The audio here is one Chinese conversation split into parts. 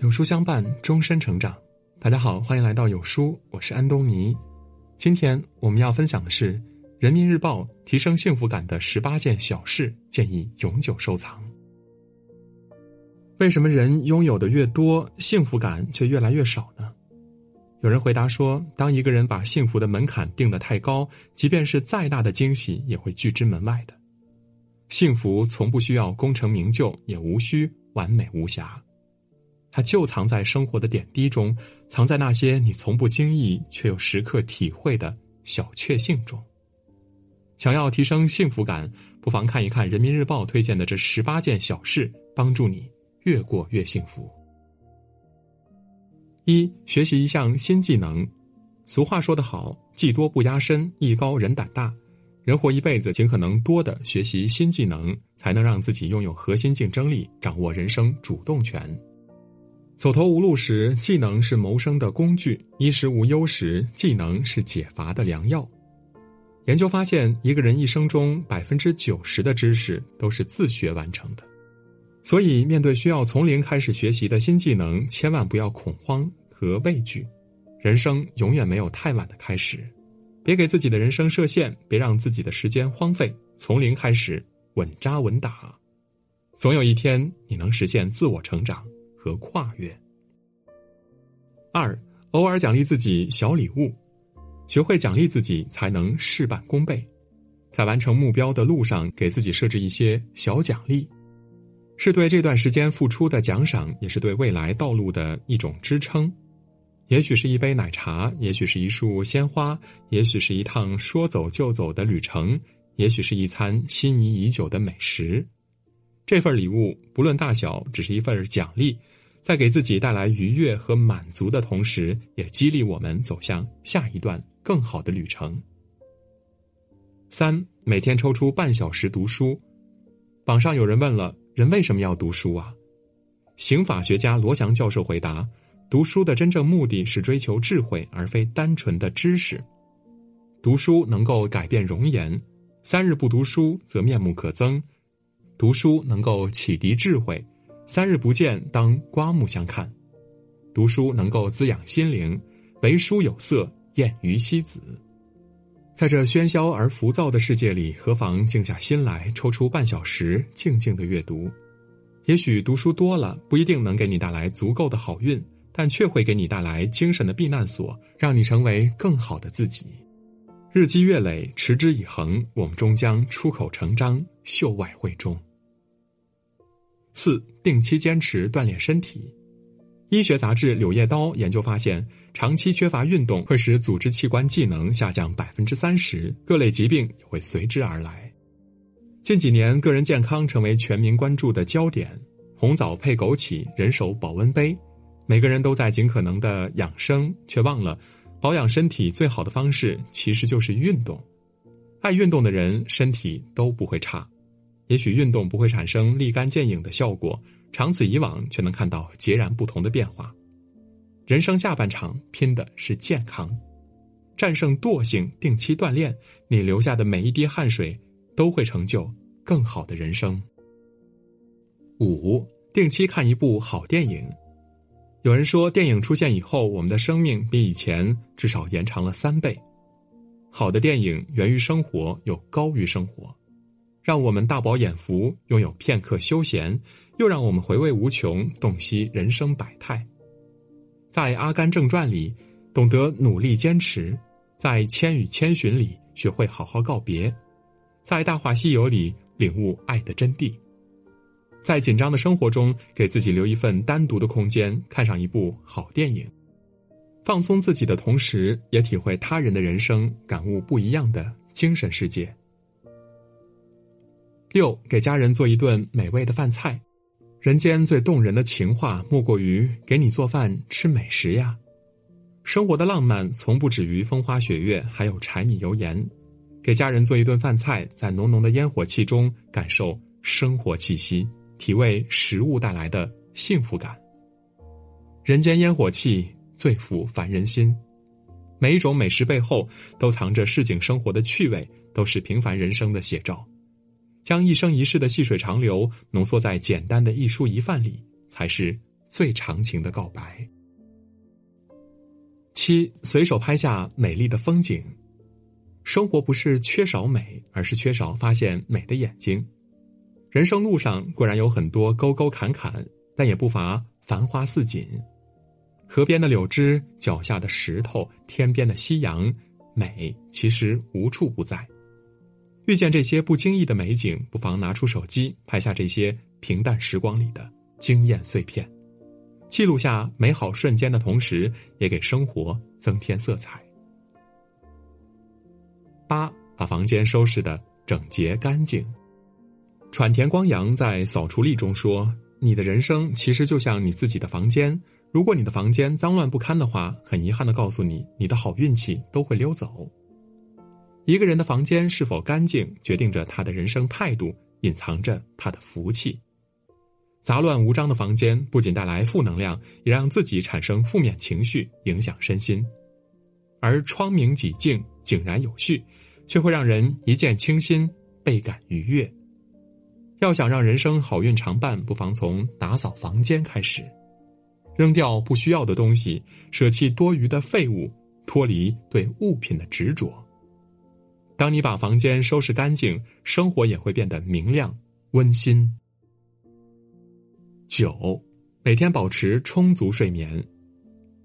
有书相伴，终身成长。大家好，欢迎来到有书，我是安东尼。今天我们要分享的是《人民日报》提升幸福感的十八件小事，建议永久收藏。为什么人拥有的越多，幸福感却越来越少呢？有人回答说：“当一个人把幸福的门槛定得太高，即便是再大的惊喜，也会拒之门外的。幸福从不需要功成名就，也无需完美无瑕。”它就藏在生活的点滴中，藏在那些你从不经意却又时刻体会的小确幸中。想要提升幸福感，不妨看一看人民日报推荐的这十八件小事，帮助你越过越幸福。一、学习一项新技能。俗话说得好：“技多不压身，艺高人胆大。”人活一辈子，尽可能多的学习新技能，才能让自己拥有核心竞争力，掌握人生主动权。走投无路时，技能是谋生的工具；衣食无忧时，技能是解乏的良药。研究发现，一个人一生中百分之九十的知识都是自学完成的。所以，面对需要从零开始学习的新技能，千万不要恐慌和畏惧。人生永远没有太晚的开始，别给自己的人生设限，别让自己的时间荒废。从零开始，稳扎稳打，总有一天你能实现自我成长。和跨越。二，偶尔奖励自己小礼物，学会奖励自己，才能事半功倍。在完成目标的路上，给自己设置一些小奖励，是对这段时间付出的奖赏，也是对未来道路的一种支撑。也许是一杯奶茶，也许是一束鲜花，也许是一趟说走就走的旅程，也许是一餐心仪已久的美食。这份礼物不论大小，只是一份奖励。在给自己带来愉悦和满足的同时，也激励我们走向下一段更好的旅程。三，每天抽出半小时读书。网上有人问了：人为什么要读书啊？刑法学家罗翔教授回答：读书的真正目的是追求智慧，而非单纯的知识。读书能够改变容颜，三日不读书则面目可憎；读书能够启迪智慧。三日不见，当刮目相看。读书能够滋养心灵，为书有色，厌于西子。在这喧嚣而浮躁的世界里，何妨静下心来，抽出半小时，静静的阅读。也许读书多了，不一定能给你带来足够的好运，但却会给你带来精神的避难所，让你成为更好的自己。日积月累，持之以恒，我们终将出口成章，秀外慧中。四、定期坚持锻炼身体。医学杂志《柳叶刀》研究发现，长期缺乏运动会使组织器官机能下降百分之三十，各类疾病也会随之而来。近几年，个人健康成为全民关注的焦点。红枣配枸杞，人手保温杯，每个人都在尽可能的养生，却忘了保养身体最好的方式其实就是运动。爱运动的人，身体都不会差。也许运动不会产生立竿见影的效果，长此以往却能看到截然不同的变化。人生下半场拼的是健康，战胜惰性，定期锻炼，你流下的每一滴汗水都会成就更好的人生。五，定期看一部好电影。有人说，电影出现以后，我们的生命比以前至少延长了三倍。好的电影源于生活，又高于生活。让我们大饱眼福，拥有片刻休闲，又让我们回味无穷，洞悉人生百态。在《阿甘正传》里，懂得努力坚持；在《千与千寻》里，学会好好告别；在《大话西游》里，领悟爱的真谛。在紧张的生活中，给自己留一份单独的空间，看上一部好电影，放松自己的同时，也体会他人的人生，感悟不一样的精神世界。六，给家人做一顿美味的饭菜。人间最动人的情话，莫过于给你做饭吃美食呀。生活的浪漫从不止于风花雪月，还有柴米油盐。给家人做一顿饭菜，在浓浓的烟火气中，感受生活气息，体味食物带来的幸福感。人间烟火气，最抚凡人心。每一种美食背后，都藏着市井生活的趣味，都是平凡人生的写照。将一生一世的细水长流浓缩在简单的一蔬一饭里，才是最长情的告白。七，随手拍下美丽的风景。生活不是缺少美，而是缺少发现美的眼睛。人生路上固然有很多沟沟坎坎，但也不乏繁花似锦。河边的柳枝，脚下的石头，天边的夕阳，美其实无处不在。遇见这些不经意的美景，不妨拿出手机拍下这些平淡时光里的惊艳碎片，记录下美好瞬间的同时，也给生活增添色彩。八，把房间收拾的整洁干净。川田光阳在《扫除力》中说：“你的人生其实就像你自己的房间。如果你的房间脏乱不堪的话，很遗憾的告诉你，你的好运气都会溜走。一个人的房间是否干净，决定着他的人生态度，隐藏着他的福气。杂乱无章的房间不仅带来负能量，也让自己产生负面情绪，影响身心；而窗明几净、井然有序，却会让人一见倾心，倍感愉悦。”要想让人生好运常伴，不妨从打扫房间开始，扔掉不需要的东西，舍弃多余的废物，脱离对物品的执着。当你把房间收拾干净，生活也会变得明亮温馨。九，每天保持充足睡眠。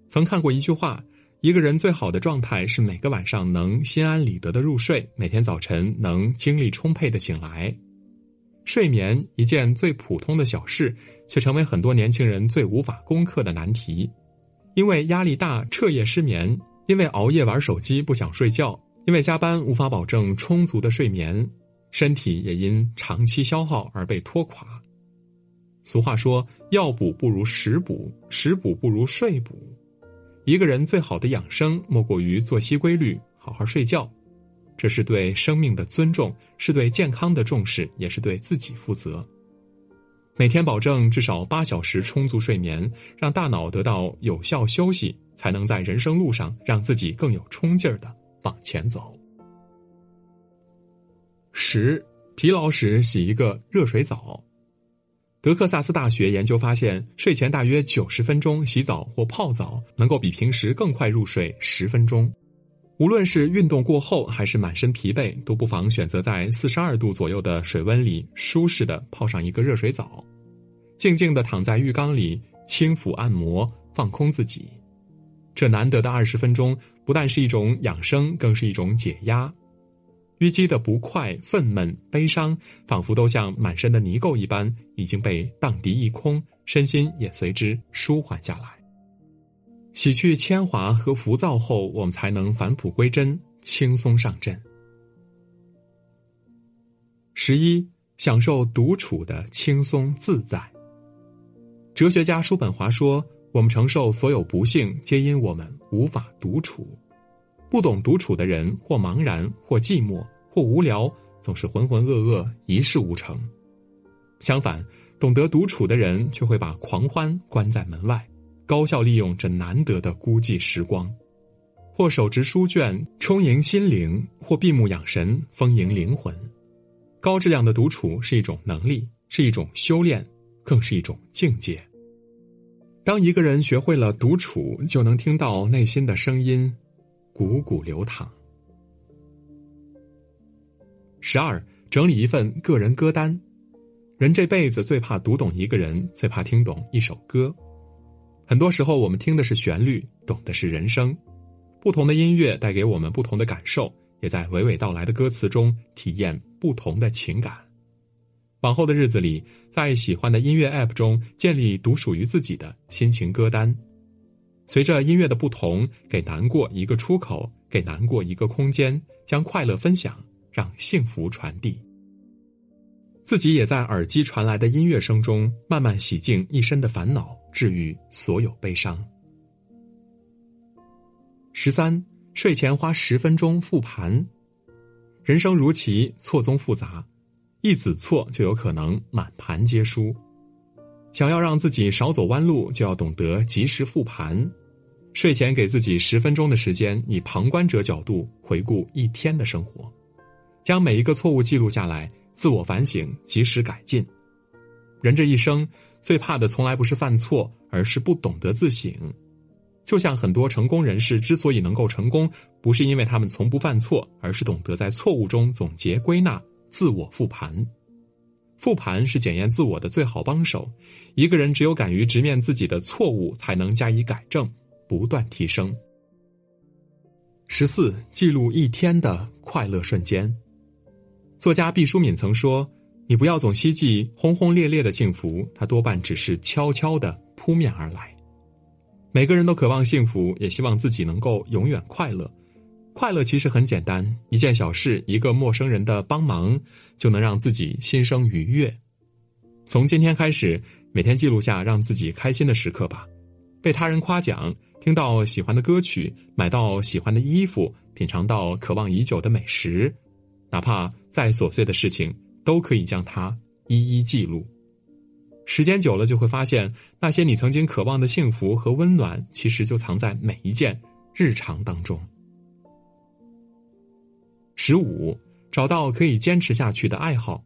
曾看过一句话：一个人最好的状态是每个晚上能心安理得的入睡，每天早晨能精力充沛的醒来。睡眠一件最普通的小事，却成为很多年轻人最无法攻克的难题。因为压力大彻夜失眠，因为熬夜玩手机不想睡觉，因为加班无法保证充足的睡眠，身体也因长期消耗而被拖垮。俗话说：“药补不如食补，食补不如睡补。”一个人最好的养生，莫过于作息规律，好好睡觉。这是对生命的尊重，是对健康的重视，也是对自己负责。每天保证至少八小时充足睡眠，让大脑得到有效休息，才能在人生路上让自己更有冲劲儿的往前走。十，疲劳时洗一个热水澡。德克萨斯大学研究发现，睡前大约九十分钟洗澡或泡澡，能够比平时更快入睡十分钟。无论是运动过后还是满身疲惫，都不妨选择在四十二度左右的水温里舒适的泡上一个热水澡，静静的躺在浴缸里轻抚按摩，放空自己。这难得的二十分钟，不但是一种养生，更是一种解压。淤积的不快、愤懑、悲伤，仿佛都像满身的泥垢一般，已经被荡涤一空，身心也随之舒缓下来。洗去铅华和浮躁后，我们才能返璞归真，轻松上阵。十一，享受独处的轻松自在。哲学家叔本华说：“我们承受所有不幸，皆因我们无法独处。不懂独处的人，或茫然，或寂寞，或无聊，总是浑浑噩噩，一事无成。相反，懂得独处的人，却会把狂欢关在门外。”高效利用这难得的孤寂时光，或手执书卷充盈心灵，或闭目养神丰盈灵魂。高质量的独处是一种能力，是一种修炼，更是一种境界。当一个人学会了独处，就能听到内心的声音，汩汩流淌。十二，整理一份个人歌单。人这辈子最怕读懂一个人，最怕听懂一首歌。很多时候，我们听的是旋律，懂的是人生。不同的音乐带给我们不同的感受，也在娓娓道来的歌词中体验不同的情感。往后的日子里，在喜欢的音乐 App 中建立独属于自己的心情歌单，随着音乐的不同，给难过一个出口，给难过一个空间，将快乐分享，让幸福传递。自己也在耳机传来的音乐声中，慢慢洗净一身的烦恼。治愈所有悲伤。十三，睡前花十分钟复盘。人生如棋，错综复杂，一子错就有可能满盘皆输。想要让自己少走弯路，就要懂得及时复盘。睡前给自己十分钟的时间，以旁观者角度回顾一天的生活，将每一个错误记录下来，自我反省，及时改进。人这一生。最怕的从来不是犯错，而是不懂得自省。就像很多成功人士之所以能够成功，不是因为他们从不犯错，而是懂得在错误中总结归纳、自我复盘。复盘是检验自我的最好帮手。一个人只有敢于直面自己的错误，才能加以改正，不断提升。十四，记录一天的快乐瞬间。作家毕淑敏曾说：“你不要总希冀轰轰烈烈的幸福，它多半只是悄悄的扑面而来。”每个人都渴望幸福，也希望自己能够永远快乐。快乐其实很简单，一件小事，一个陌生人的帮忙，就能让自己心生愉悦。从今天开始，每天记录下让自己开心的时刻吧。被他人夸奖，听到喜欢的歌曲，买到喜欢的衣服，品尝到渴望已久的美食，哪怕再琐碎的事情，都可以将它一一记录。时间久了，就会发现那些你曾经渴望的幸福和温暖，其实就藏在每一件日常当中。十五，找到可以坚持下去的爱好。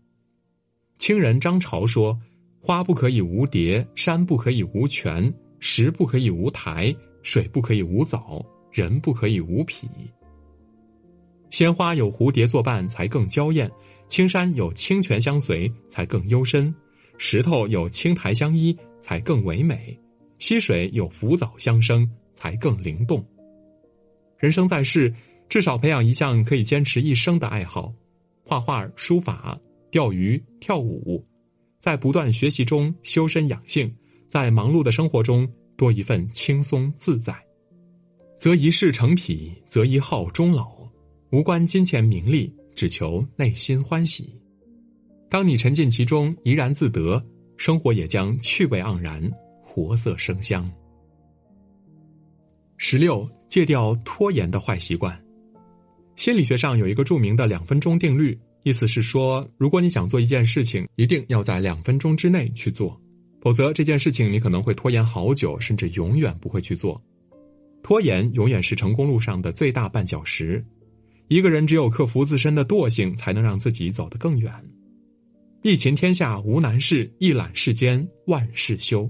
清人张潮说：“花不可以无蝶，山不可以无泉，石不可以无苔，水不可以无藻，人不可以无癖。鲜花有蝴蝶作伴才更娇艳，青山有清泉相随才更幽深。”石头有青苔相依才更唯美，溪水有浮藻相生才更灵动。人生在世，至少培养一项可以坚持一生的爱好：画画、书法、钓鱼、跳舞。在不断学习中修身养性，在忙碌的生活中多一份轻松自在，择一事成癖，择一好终老。无关金钱名利，只求内心欢喜。当你沉浸其中，怡然自得，生活也将趣味盎然，活色生香。十六，戒掉拖延的坏习惯。心理学上有一个著名的两分钟定律，意思是说，如果你想做一件事情，一定要在两分钟之内去做，否则这件事情你可能会拖延好久，甚至永远不会去做。拖延永远是成功路上的最大绊脚石。一个人只有克服自身的惰性，才能让自己走得更远。一勤天下无难事，一览世间万事休。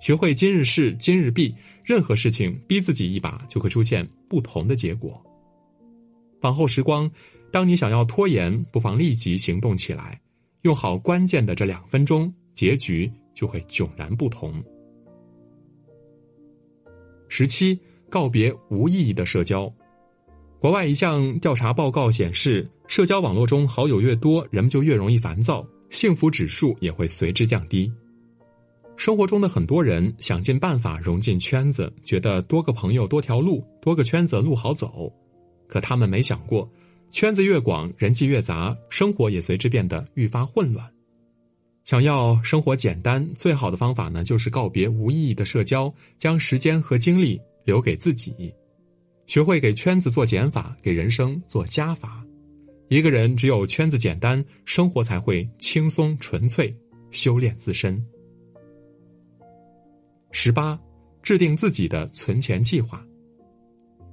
学会今日事今日毕，任何事情逼自己一把，就会出现不同的结果。往后时光，当你想要拖延，不妨立即行动起来，用好关键的这两分钟，结局就会迥然不同。十七，告别无意义的社交。国外一项调查报告显示，社交网络中好友越多，人们就越容易烦躁，幸福指数也会随之降低。生活中的很多人想尽办法融进圈子，觉得多个朋友多条路，多个圈子路好走。可他们没想过，圈子越广，人际越杂，生活也随之变得愈发混乱。想要生活简单，最好的方法呢，就是告别无意义的社交，将时间和精力留给自己。学会给圈子做减法，给人生做加法。一个人只有圈子简单，生活才会轻松纯粹。修炼自身。十八，制定自己的存钱计划。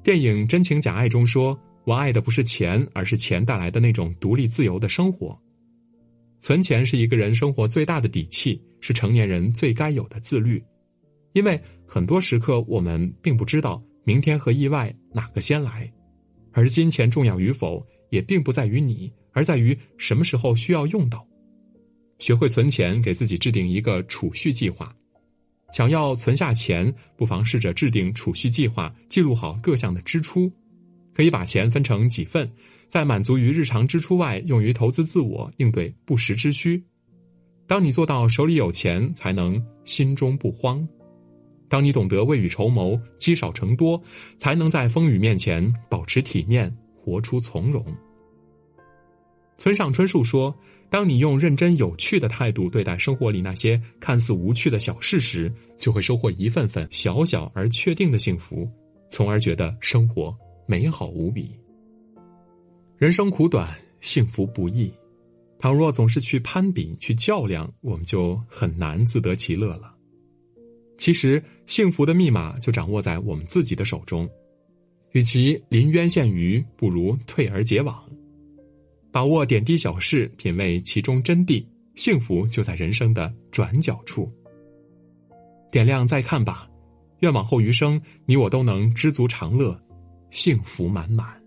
电影《真情假爱》中说：“我爱的不是钱，而是钱带来的那种独立自由的生活。”存钱是一个人生活最大的底气，是成年人最该有的自律。因为很多时刻，我们并不知道。明天和意外哪个先来？而金钱重要与否，也并不在于你，而在于什么时候需要用到。学会存钱，给自己制定一个储蓄计划。想要存下钱，不妨试着制定储蓄计划，记录好各项的支出。可以把钱分成几份，在满足于日常支出外，用于投资自我，应对不时之需。当你做到手里有钱，才能心中不慌。当你懂得未雨绸缪、积少成多，才能在风雨面前保持体面，活出从容。村上春树说：“当你用认真有趣的态度对待生活里那些看似无趣的小事时，就会收获一份份小小而确定的幸福，从而觉得生活美好无比。”人生苦短，幸福不易。倘若总是去攀比、去较量，我们就很难自得其乐了。其实，幸福的密码就掌握在我们自己的手中。与其临渊羡鱼，不如退而结网。把握点滴小事，品味其中真谛，幸福就在人生的转角处。点亮再看吧。愿往后余生，你我都能知足常乐，幸福满满。